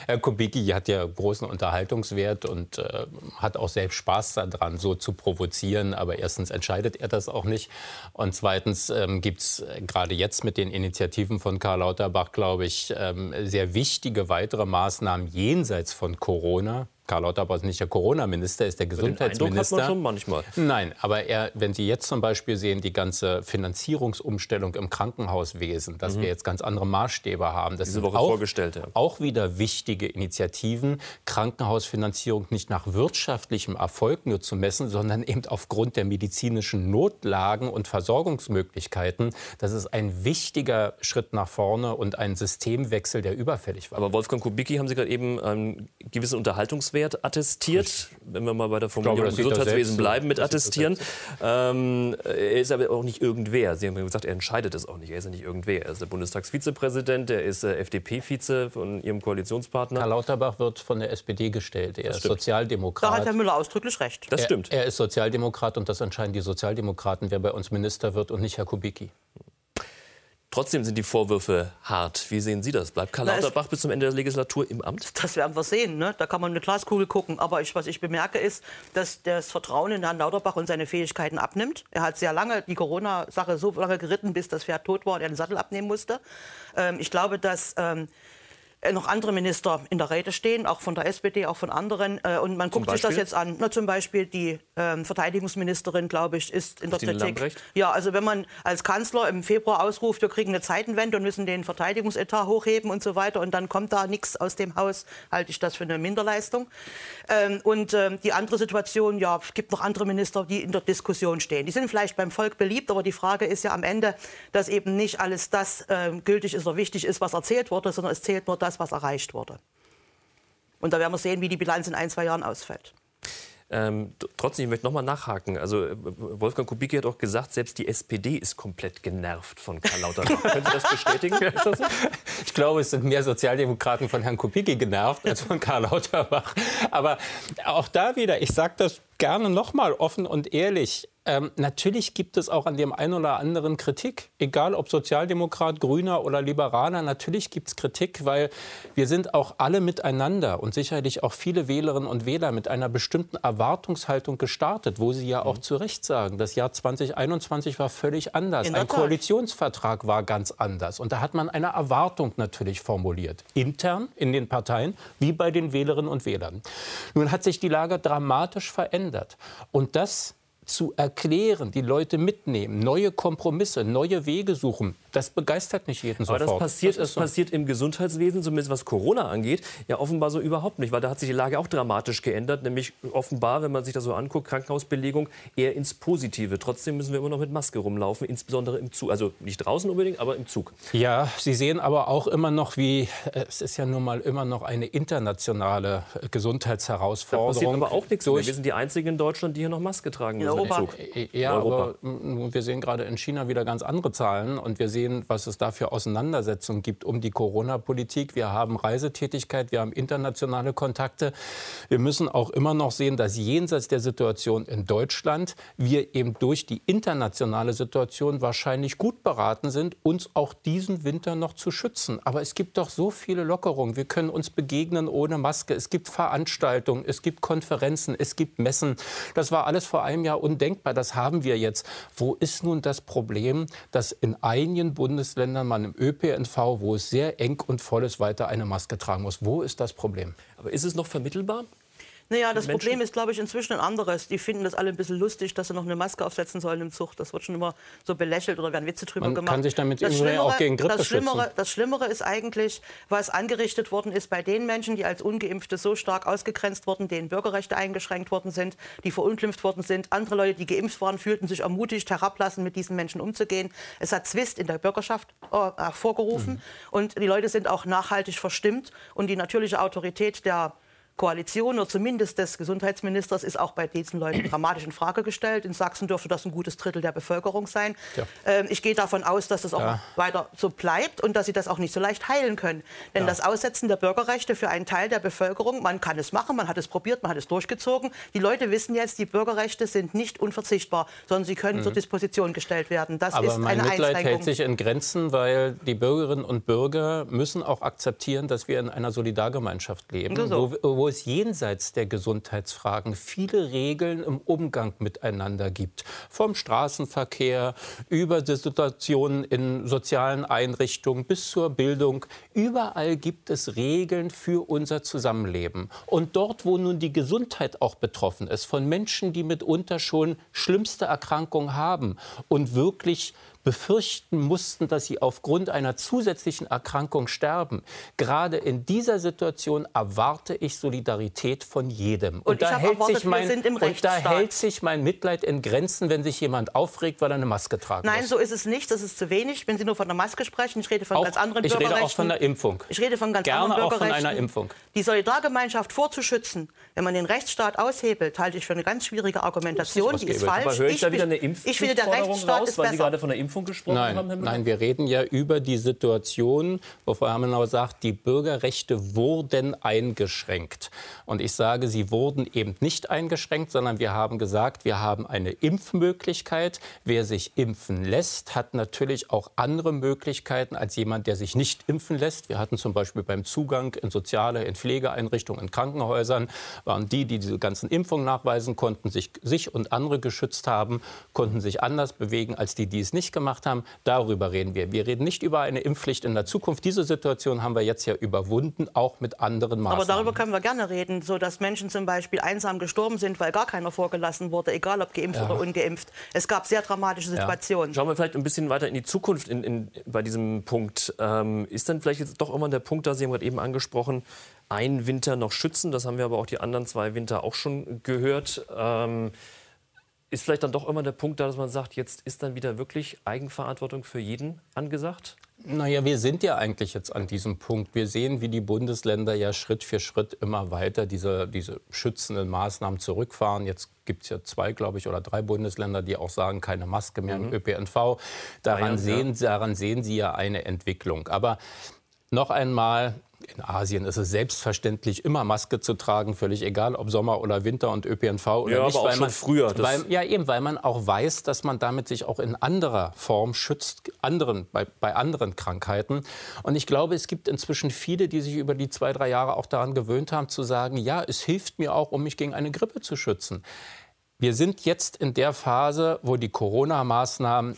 Herr Kubicki hat ja großen Unterhaltungswert und äh, hat auch selbst Spaß daran, so zu provozieren. Aber erstens entscheidet er das auch nicht. Und zweitens ähm, gibt es gerade jetzt mit den Initiativen von Karl Lauterbach, glaube ich, ähm, sehr wichtige weitere Maßnahmen jenseits von Corona. Karl Lauterbach ist nicht der Corona-Minister, ist der Gesundheitsminister. Den hat man schon manchmal. Nein, aber er, wenn Sie jetzt zum Beispiel sehen, die ganze Finanzierungsumstellung im Krankenhauswesen, dass mhm. wir jetzt ganz andere Maßstäbe haben, das Diese Woche auch, vorgestellt, ja. auch wieder wichtige Initiativen, Krankenhausfinanzierung nicht nach wirtschaftlichem Erfolg nur zu messen, sondern eben aufgrund der medizinischen Notlagen und Versorgungsmöglichkeiten. Das ist ein wichtiger Schritt nach vorne und ein Systemwechsel, der überfällig war. Aber Wolfgang Kubicki haben Sie gerade eben einen gewissen Unterhaltungswert Gesundheitswert attestiert. Wenn wir mal bei der Formulierung glaube, Gesundheitswesen bleiben mit attestieren. Ähm, er ist aber auch nicht irgendwer. Sie haben gesagt, er entscheidet es auch nicht. Er ist ja nicht irgendwer. Er ist der Bundestagsvizepräsident, er ist äh, FDP-Vize von Ihrem Koalitionspartner. Herr Lauterbach wird von der SPD gestellt. Er ist Sozialdemokrat. Da hat Herr Müller ausdrücklich recht. Das stimmt. Er, er ist Sozialdemokrat und das entscheiden die Sozialdemokraten, wer bei uns Minister wird und nicht Herr Kubicki. Trotzdem sind die Vorwürfe hart. Wie sehen Sie das? Bleibt Karl Lauterbach bis zum Ende der Legislatur im Amt? Das werden wir sehen. Ne? Da kann man eine Glaskugel gucken. Aber ich, was ich bemerke, ist, dass das Vertrauen in Herrn Lauterbach und seine Fähigkeiten abnimmt. Er hat sehr lange die Corona-Sache so lange geritten, bis das Pferd tot war und er den Sattel abnehmen musste. Ähm, ich glaube, dass ähm, äh, noch andere Minister in der Rede stehen, auch von der SPD, auch von anderen. Äh, und man guckt sich das jetzt an. Na, zum Beispiel die ähm, Verteidigungsministerin, glaube ich, ist in der Christine Kritik. Lambrecht? Ja, also wenn man als Kanzler im Februar ausruft, wir kriegen eine Zeitenwende und müssen den Verteidigungsetat hochheben und so weiter, und dann kommt da nichts aus dem Haus, halte ich das für eine Minderleistung. Ähm, und ähm, die andere Situation, ja, es gibt noch andere Minister, die in der Diskussion stehen. Die sind vielleicht beim Volk beliebt, aber die Frage ist ja am Ende, dass eben nicht alles das ähm, gültig ist oder wichtig ist, was erzählt wurde, sondern es zählt nur das, das, was erreicht wurde. Und da werden wir sehen, wie die Bilanz in ein, zwei Jahren ausfällt. Ähm, trotzdem, ich möchte noch mal nachhaken. Also äh, Wolfgang Kubicki hat auch gesagt, selbst die SPD ist komplett genervt von Karl Lauterbach. *laughs* Können Sie das bestätigen? *laughs* Ich glaube, es sind mehr Sozialdemokraten von Herrn Kubicki genervt als von Karl Lauterbach. Aber auch da wieder, ich sage das gerne noch mal offen und ehrlich. Ähm, natürlich gibt es auch an dem einen oder anderen Kritik, egal ob Sozialdemokrat, Grüner oder Liberaler. Natürlich gibt es Kritik, weil wir sind auch alle miteinander und sicherlich auch viele Wählerinnen und Wähler mit einer bestimmten Erwartungshaltung gestartet, wo sie ja auch mhm. zu Recht sagen, das Jahr 2021 war völlig anders. Ein Koalitionsvertrag war ganz anders. Und da hat man eine Erwartung natürlich formuliert, intern in den Parteien wie bei den Wählerinnen und Wählern. Nun hat sich die Lage dramatisch verändert. Und das zu erklären, die Leute mitnehmen, neue Kompromisse, neue Wege suchen, das begeistert nicht jeden Aber sofort. Aber das passiert, das so. passiert im Gesundheitswesen, zumindest was Corona angeht, ja offenbar so überhaupt nicht, weil da hat sich die Lage auch dramatisch geändert, nämlich offenbar, wenn man sich das so anguckt, Krankenhausbelegung eher ins Positive. Trotzdem müssen wir immer noch mit Maske rumlaufen, insbesondere im Zug, also nicht draußen unbedingt, aber im Zug. Ja, Sie sehen aber auch immer noch, wie es ist ja nun mal immer noch eine internationale Gesundheitsherausforderung. Da passiert aber auch nichts mehr. Wir sind die einzigen in Deutschland, die hier noch Maske tragen müssen. Europa. Ja, Europa. aber wir sehen gerade in China wieder ganz andere Zahlen und wir sehen, was es da für Auseinandersetzungen gibt um die Corona-Politik. Wir haben Reisetätigkeit, wir haben internationale Kontakte. Wir müssen auch immer noch sehen, dass jenseits der Situation in Deutschland wir eben durch die internationale Situation wahrscheinlich gut beraten sind, uns auch diesen Winter noch zu schützen. Aber es gibt doch so viele Lockerungen. Wir können uns begegnen ohne Maske. Es gibt Veranstaltungen, es gibt Konferenzen, es gibt Messen. Das war alles vor einem Jahr undenkbar denkbar, das haben wir jetzt. Wo ist nun das Problem, dass in einigen Bundesländern man im ÖPNV, wo es sehr eng und voll ist, weiter eine Maske tragen muss? Wo ist das Problem? Aber ist es noch vermittelbar? Naja, das Menschen? Problem ist, glaube ich, inzwischen ein anderes. Die finden das alle ein bisschen lustig, dass sie noch eine Maske aufsetzen sollen im Zug. Das wird schon immer so belächelt oder werden Witze drüber Man gemacht. kann sich damit das im Übrigen auch gegen Grippe das Schlimmere, schützen. das Schlimmere ist eigentlich, was angerichtet worden ist bei den Menschen, die als Ungeimpfte so stark ausgegrenzt wurden, denen Bürgerrechte eingeschränkt worden sind, die verunglimpft worden sind. Andere Leute, die geimpft waren, fühlten sich ermutigt, herablassen, mit diesen Menschen umzugehen. Es hat Zwist in der Bürgerschaft äh, hervorgerufen. Mhm. Und die Leute sind auch nachhaltig verstimmt. Und die natürliche Autorität der Koalition oder zumindest des Gesundheitsministers ist auch bei diesen Leuten *clears throat* dramatisch in Frage gestellt. In Sachsen dürfte das ein gutes Drittel der Bevölkerung sein. Ja. Ähm, ich gehe davon aus, dass das auch Ja. weiter so bleibt und dass sie das auch nicht so leicht heilen können. Denn das Aussetzen der Bürgerrechte für einen Teil der Bevölkerung, man kann es machen, man hat es probiert, man hat es durchgezogen. Die Leute wissen jetzt, die Bürgerrechte sind nicht unverzichtbar, sondern sie können zur Disposition gestellt werden. Das Mhm. Aber ist mein eine Mitleid hält sich in Grenzen, weil die Bürgerinnen und Bürger müssen auch akzeptieren, dass wir in einer Solidargemeinschaft leben, so. wo, wo es jenseits der Gesundheitsfragen viele Regeln im Umgang miteinander gibt. Vom Straßenverkehr über die Situationen in sozialen Einrichtungen bis zur Bildung. Überall gibt es Regeln für unser Zusammenleben. Und dort, wo nun die Gesundheit auch betroffen ist, von Menschen, die mitunter schon schlimmste Erkrankungen haben und wirklich befürchten mussten, dass sie aufgrund einer zusätzlichen Erkrankung sterben. Gerade in dieser Situation erwarte ich Solidarität von jedem. Und ich habe erwartet, wir sind im und da hält sich mein Mitleid in Grenzen, wenn sich jemand aufregt, weil er eine Maske tragen Nein, muss. so ist es nicht. Das ist zu wenig. Wenn Sie nur von der Maske sprechen, ich rede von Auch- ganz anderen ich rede auch Bürgerrechten. von der Impfung. Ich rede von ganz Gerne anderen auch von Bürgerrechten. einer Impfung. Die Solidargemeinschaft vorzuschützen, wenn man den Rechtsstaat aushebelt, halte ich für eine ganz schwierige Argumentation. Ist Die ist falsch. Aber höre ich, da wieder eine ich finde, der Impfpflichtforderung Rechtsstaat raus, ist weil Sie gerade von der Impfung gesprochen haben, Herr Nein, Müller? nein, wir reden ja über die Situation, wo Frau Hermenau sagt, die Bürgerrechte wurden eingeschränkt. Und ich sage, sie wurden eben nicht eingeschränkt, sondern wir haben gesagt, wir haben eine Impfmöglichkeit. Wer sich impfen lässt, hat natürlich auch andere Möglichkeiten als jemand, der sich nicht impfen lässt. Wir hatten zum Beispiel beim Zugang in soziale, in Pflegeeinrichtungen, in Krankenhäusern, waren die, die diese ganzen Impfungen nachweisen konnten, sich, sich und andere geschützt haben, konnten sich anders bewegen als die, die es nicht gemacht haben. Darüber reden wir. Wir reden nicht über eine Impfpflicht in der Zukunft. Diese Situation haben wir jetzt ja überwunden, auch mit anderen Maßnahmen. Aber darüber können wir gerne reden, so dass Menschen zum Beispiel einsam gestorben sind, weil gar keiner vorgelassen wurde, egal ob geimpft oder ungeimpft. Es gab sehr dramatische Situationen. Schauen wir vielleicht ein bisschen weiter in die Zukunft in, in, bei diesem Punkt. Ähm, ist dann vielleicht jetzt doch immer der Punkt, da Sie haben gerade eben angesprochen, einen Winter noch schützen. Das haben wir aber auch die anderen zwei Winter auch schon gehört. Ähm, ist vielleicht dann doch immer der Punkt da, dass man sagt, jetzt ist dann wieder wirklich Eigenverantwortung für jeden angesagt? Naja, wir sind ja eigentlich jetzt an diesem Punkt. Wir sehen, wie die Bundesländer ja Schritt für Schritt immer weiter diese, diese schützenden Maßnahmen zurückfahren. Jetzt gibt es ja zwei, glaube ich, oder drei Bundesländer, die auch sagen, keine Maske mehr im ÖPNV. Daran, Bayern, sehen, daran sehen Sie ja eine Entwicklung. Aber noch einmal, in Asien ist es selbstverständlich, immer Maske zu tragen, völlig egal, ob Sommer oder Winter und ÖPNV oder Ja, nicht. aber auch weil schon man, früher, Weil, ja, eben, weil man auch weiß, dass man damit sich auch in anderer Form schützt, anderen, bei, bei anderen Krankheiten. Und ich glaube, es gibt inzwischen viele, die sich über die zwei, drei Jahre auch daran gewöhnt haben, zu sagen, ja, es hilft mir auch, um mich gegen eine Grippe zu schützen. Wir sind jetzt in der Phase, wo die Corona-Maßnahmen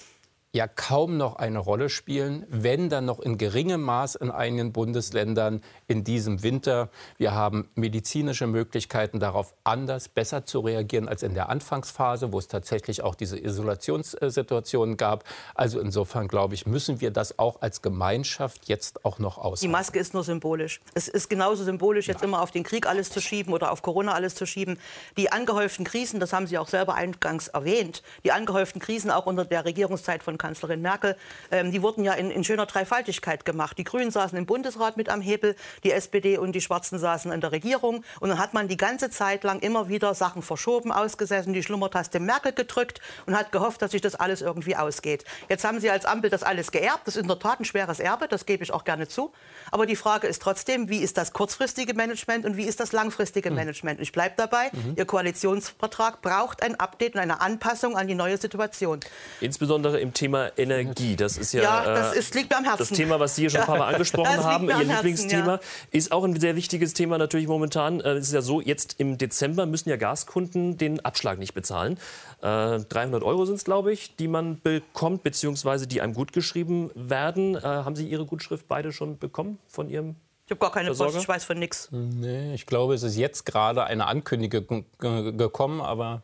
ja kaum noch eine Rolle spielen, wenn dann noch in geringem Maß in einigen Bundesländern in diesem Winter. Wir haben medizinische Möglichkeiten, darauf anders, besser zu reagieren als in der Anfangsphase, wo es tatsächlich auch diese Isolationssituationen gab. Also insofern, glaube ich, müssen wir das auch als Gemeinschaft jetzt auch noch Die aushalten. Maske ist nur symbolisch. Es ist genauso symbolisch, jetzt immer auf den Krieg alles zu schieben oder auf Corona alles zu schieben. Die angehäuften Krisen, das haben Sie auch selber eingangs erwähnt, die angehäuften Krisen auch unter der Regierungszeit von Kanzlerin Merkel, ähm, die wurden ja in, in schöner Dreifaltigkeit gemacht. Die Grünen saßen im Bundesrat mit am Hebel, die SPD und die Schwarzen saßen in der Regierung. Und dann hat man die ganze Zeit lang immer wieder Sachen verschoben, ausgesessen, die Schlummertaste Merkel gedrückt und hat gehofft, dass sich das alles irgendwie ausgeht. Jetzt haben Sie als Ampel das alles geerbt. Das ist in der Tat ein schweres Erbe, das gebe ich auch gerne zu. Aber die Frage ist trotzdem, wie ist das kurzfristige Management und wie ist das langfristige Hm. Management? Ich bleibe dabei, Mhm. Ihr Koalitionsvertrag braucht ein Update und eine Anpassung an die neue Situation. Insbesondere im Thema Energie. Das ist ja, Ja, das äh, ist, liegt mir am Herzen. das Thema, was Sie hier schon ein paar Mal *laughs* angesprochen haben, Ihr Herzen, Lieblingsthema, ja. ist auch ein sehr wichtiges Thema natürlich momentan. Äh, Es ist ja so, jetzt im Dezember müssen ja Gaskunden den Abschlag nicht bezahlen. Äh, 300 Euro sind es, glaube ich, die man bekommt, beziehungsweise die einem gutgeschrieben werden. Äh, haben Sie Ihre Gutschrift beide schon bekommen von Ihrem Ich habe gar keine Post, ich weiß von nichts. Nee, ich glaube, es ist jetzt gerade eine Ankündigung gekommen, aber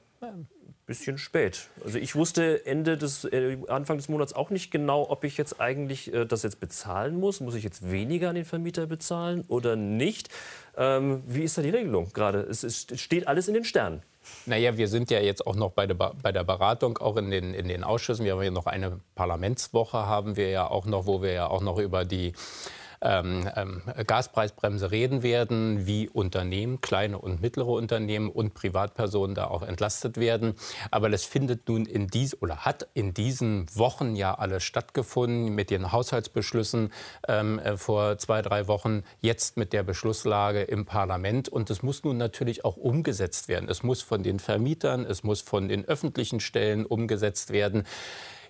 bisschen spät. Also ich wusste Ende des äh, Anfang des Monats auch nicht genau, ob ich jetzt eigentlich äh, das jetzt bezahlen muss. Muss ich jetzt weniger an den Vermieter bezahlen oder nicht? Ähm, wie ist da die Regelung gerade? Es, es, steht alles in den Sternen. Naja, wir sind ja jetzt auch noch bei der, bei der Beratung, auch in den, in den Ausschüssen. Wir haben ja noch eine Parlamentswoche, haben wir ja auch noch, wo wir ja auch noch über die ähm, ähm, Gaspreisbremse reden werden, wie Unternehmen, kleine und mittlere Unternehmen und Privatpersonen da auch entlastet werden. Aber das findet nun in dies oder hat in diesen Wochen ja alles stattgefunden mit den Haushaltsbeschlüssen ähm, äh, vor zwei, drei Wochen, jetzt mit der Beschlusslage im Parlament. Und es muss nun natürlich auch umgesetzt werden. Es muss von den Vermietern, es muss von den öffentlichen Stellen umgesetzt werden.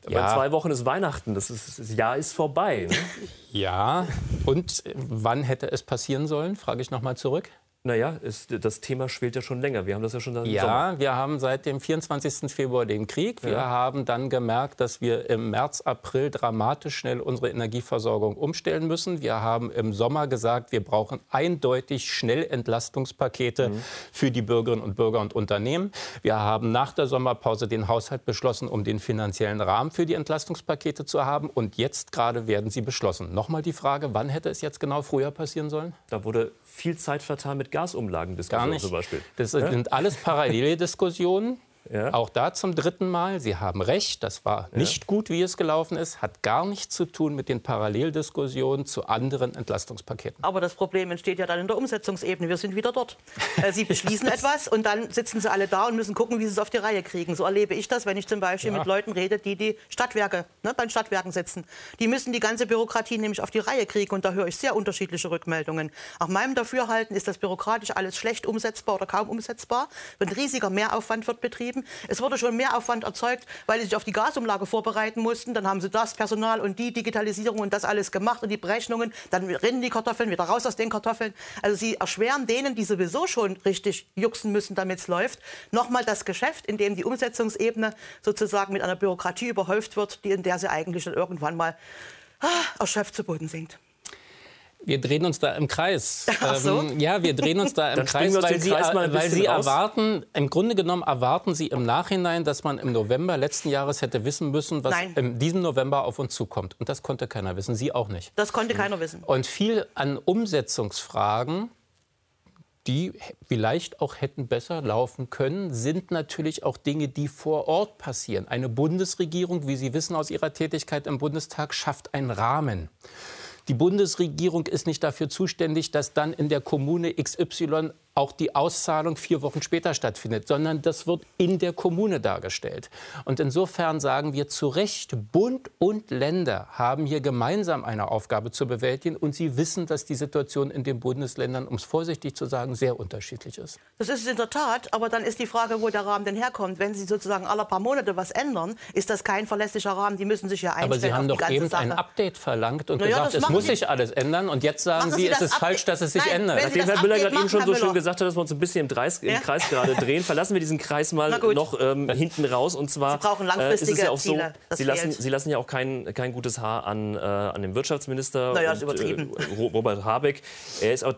Aber ja. in zwei Wochen ist Weihnachten, das, ist, das Jahr ist vorbei. Ne? *laughs* Ja, und wann hätte es passieren sollen, frage ich noch mal zurück. Naja, ist, das Thema schwelt ja schon länger. Wir haben das ja schon seit Ja, Sommer. wir haben seit dem 24. Februar den Krieg. Wir ja. haben dann gemerkt, dass wir im März, April dramatisch schnell unsere Energieversorgung umstellen müssen. Wir haben im Sommer gesagt, wir brauchen eindeutig schnell Entlastungspakete mhm. für die Bürgerinnen und Bürger und Unternehmen. Wir haben nach der Sommerpause den Haushalt beschlossen, um den finanziellen Rahmen für die Entlastungspakete zu haben. Und jetzt gerade werden sie beschlossen. Nochmal die Frage, wann hätte es jetzt genau früher passieren sollen? Da wurde viel Zeit vertan mit Gasumlagendiskussionen zum Beispiel. Das sind alles parallele Diskussionen. Ja. Auch da zum dritten Mal. Sie haben recht, das war nicht ja. gut, wie es gelaufen ist, hat gar nichts zu tun mit den Paralleldiskussionen zu anderen Entlastungspaketen. Aber das Problem entsteht ja dann in der Umsetzungsebene. Wir sind wieder dort. *laughs* Äh, sie beschließen etwas und dann sitzen sie alle da und müssen gucken, wie sie es auf die Reihe kriegen. So erlebe ich das, wenn ich zum Beispiel ja. mit Leuten rede, die die Stadtwerke, ne, bei den Stadtwerken sitzen. Die müssen die ganze Bürokratie nämlich auf die Reihe kriegen und da höre ich sehr unterschiedliche Rückmeldungen. Nach meinem Dafürhalten ist das bürokratisch alles schlecht umsetzbar oder kaum umsetzbar. Ein riesiger Mehraufwand wird betrieben betrieben. Es wurde schon mehr Aufwand erzeugt, weil sie sich auf die Gasumlage vorbereiten mussten. Dann haben sie das Personal und die Digitalisierung und das alles gemacht und die Berechnungen. Dann rinnen die Kartoffeln wieder raus aus den Kartoffeln. Also sie erschweren denen, die sowieso schon richtig juxen müssen, damit es läuft, nochmal das Geschäft, in dem die Umsetzungsebene sozusagen mit einer Bürokratie überhäuft wird, die, in der sie eigentlich dann irgendwann mal ah, erschöpft zu Boden sinkt. Wir drehen uns da im Kreis. *laughs* Ach so? Ähm, ja, wir drehen uns da im Kreis, weil Sie, Kreis weil Sie erwarten, im Grunde genommen erwarten Sie im Nachhinein, dass man im November letzten Jahres hätte wissen müssen, was Nein. in diesem November auf uns zukommt. Und das konnte keiner wissen, Sie auch nicht. Das konnte keiner wissen. Und viel an Umsetzungsfragen die vielleicht auch hätten besser laufen können, sind natürlich auch Dinge, die vor Ort passieren. Eine Bundesregierung, wie Sie wissen aus Ihrer Tätigkeit im Bundestag, schafft einen Rahmen. Die Bundesregierung ist nicht dafür zuständig, dass dann in der Kommune XY auch die Auszahlung vier Wochen später stattfindet, sondern das wird in der Kommune dargestellt. Und insofern sagen wir zu Recht, Bund und Länder haben hier gemeinsam eine Aufgabe zu bewältigen und sie wissen, dass die Situation in den Bundesländern, um es vorsichtig zu sagen, sehr unterschiedlich ist. Das ist es in der Tat, aber dann ist die Frage, wo der Rahmen denn herkommt. Wenn Sie sozusagen alle paar Monate was ändern, ist das kein verlässlicher Rahmen. Die müssen sich ja einstellen. Aber Sie haben doch eben Sache. ein Update verlangt und naja, gesagt, es muss sich alles ändern. Und jetzt sagen machen Sie, es ist falsch, dass es sich Nein, ändert. Nachdem Herr Müller gerade eben schon so schön gesagt gesagt hat, dass wir uns ein bisschen im Kreis, im Kreis gerade *laughs* drehen, verlassen wir diesen Kreis mal noch ähm, hinten raus. Und zwar Sie brauchen langfristige äh, ist es ja auch Ziele. So, Sie lassen, Sie, lassen, ja auch kein, kein gutes Haar an, äh, an dem Wirtschaftsminister naja, und. Äh, Robert Habeck. Er ist auch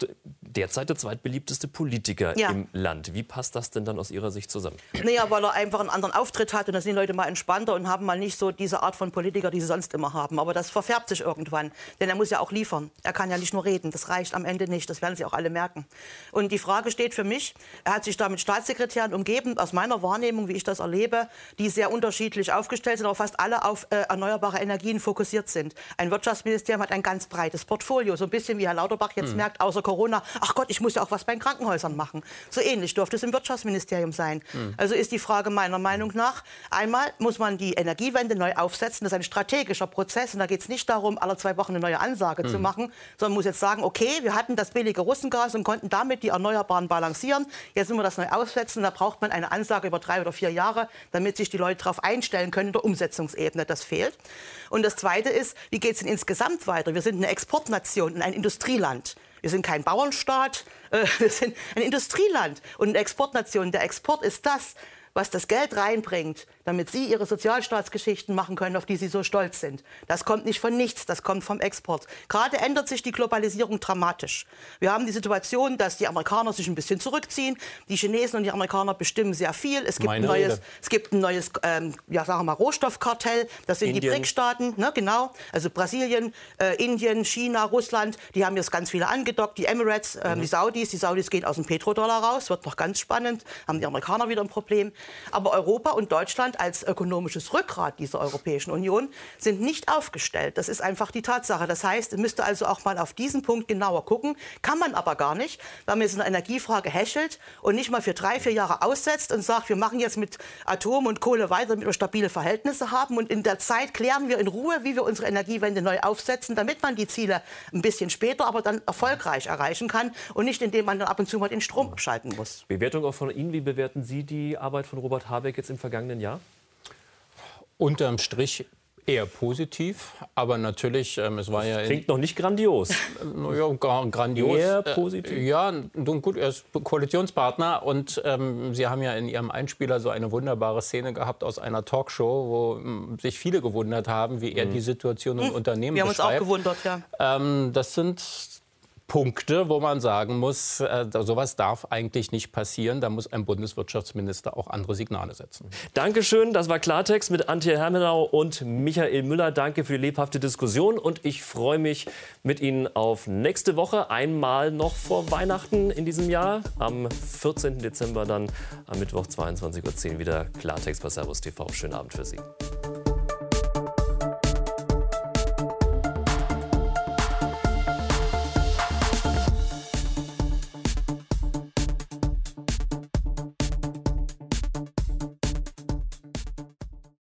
derzeit der zweitbeliebteste Politiker ja. im Land. Wie passt das denn dann aus Ihrer Sicht zusammen? Naja, weil er einfach einen anderen Auftritt hat und da sind die Leute mal entspannter und haben mal nicht so diese Art von Politiker, die sie sonst immer haben. Aber das verfärbt sich irgendwann, denn er muss ja auch liefern. Er kann ja nicht nur reden, das reicht am Ende nicht, das werden Sie auch alle merken. Und die Frage steht für mich, er hat sich da mit Staatssekretären umgeben, aus meiner Wahrnehmung, wie ich das erlebe, die sehr unterschiedlich aufgestellt sind, aber fast alle auf äh, erneuerbare Energien fokussiert sind. Ein Wirtschaftsministerium hat ein ganz breites Portfolio, so ein bisschen wie Herr Lauterbach jetzt mhm. merkt, außer Corona, ach Gott, ich muss ja auch was bei den Krankenhäusern machen. So ähnlich dürfte es im Wirtschaftsministerium sein. Mhm. Also ist die Frage meiner Meinung nach, einmal muss man die Energiewende neu aufsetzen, das ist ein strategischer Prozess und da geht es nicht darum, alle zwei Wochen eine neue Ansage mhm. zu machen, sondern muss jetzt sagen, okay, wir hatten das billige Russengas und konnten damit die Erneuerbaren balancieren. Jetzt müssen wir das neu aussetzen. Da braucht man eine Ansage über drei oder vier Jahre, damit sich die Leute darauf einstellen können in der Umsetzungsebene. Das fehlt. Und das Zweite ist, wie geht es denn insgesamt weiter? Wir sind eine Exportnation und ein Industrieland. Wir sind kein Bauernstaat, *laughs* äh, wir sind ein Industrieland und eine Exportnation. Der Export ist das, was das Geld reinbringt, damit Sie Ihre Sozialstaatsgeschichten machen können, auf die Sie so stolz sind. Das kommt nicht von nichts, das kommt vom Export. Gerade ändert sich die Globalisierung dramatisch. Wir haben die Situation, dass die Amerikaner sich ein bisschen zurückziehen. Die Chinesen und die Amerikaner bestimmen sehr viel. Es gibt ein neues, es gibt ein neues ähm, ja, sagen wir mal, Rohstoffkartell. Das sind Indien. die BRIC-Staaten, ne, genau. Also Brasilien, äh, Indien, China, Russland. Die haben jetzt ganz viele angedockt. Die Emirates, äh, mhm. die Saudis. Die Saudis gehen aus dem Petrodollar raus. Wird noch ganz spannend. Haben die Amerikaner wieder ein Problem. Aber Europa und Deutschland als ökonomisches Rückgrat dieser Europäischen Union sind nicht aufgestellt. Das ist einfach die Tatsache. Das heißt, es müsste also auch mal auf diesen Punkt genauer gucken. Kann man aber gar nicht, weil man jetzt eine Energiefrage häschelt und nicht mal für drei, vier Jahre aussetzt und sagt, wir machen jetzt mit Atom und Kohle weiter, damit wir stabile Verhältnisse haben. Und in der Zeit klären wir in Ruhe, wie wir unsere Energiewende neu aufsetzen, damit man die Ziele ein bisschen später, aber dann erfolgreich erreichen kann und nicht indem man dann ab und zu mal den Strom abschalten muss. Bewertung auch von Ihnen. Wie bewerten Sie die Arbeit von Robert Habeck jetzt im vergangenen Jahr? Unterm Strich eher positiv, aber natürlich, ähm, es war das ja. Klingt noch nicht grandios. *laughs* Ja, grandios. Eher äh, positiv. Äh, ja, gut, er ist Koalitionspartner und ähm, Sie haben ja in Ihrem Einspieler so eine wunderbare Szene gehabt aus einer Talkshow, wo ähm, sich viele gewundert haben, wie er mhm. die Situation im mhm. Unternehmen Wir haben beschreibt. uns auch gewundert, ja. Ähm, das sind Punkte, wo man sagen muss, äh, sowas darf eigentlich nicht passieren. Da muss ein Bundeswirtschaftsminister auch andere Signale setzen. Dankeschön, das war Klartext mit Antje Hermenau und Michael Müller. Danke für die lebhafte Diskussion und ich freue mich mit Ihnen auf nächste Woche. Einmal noch vor Weihnachten in diesem Jahr. Am 14. Dezember dann am Mittwoch 22.10 Uhr wieder Klartext bei Servus TV. Schönen Abend für Sie.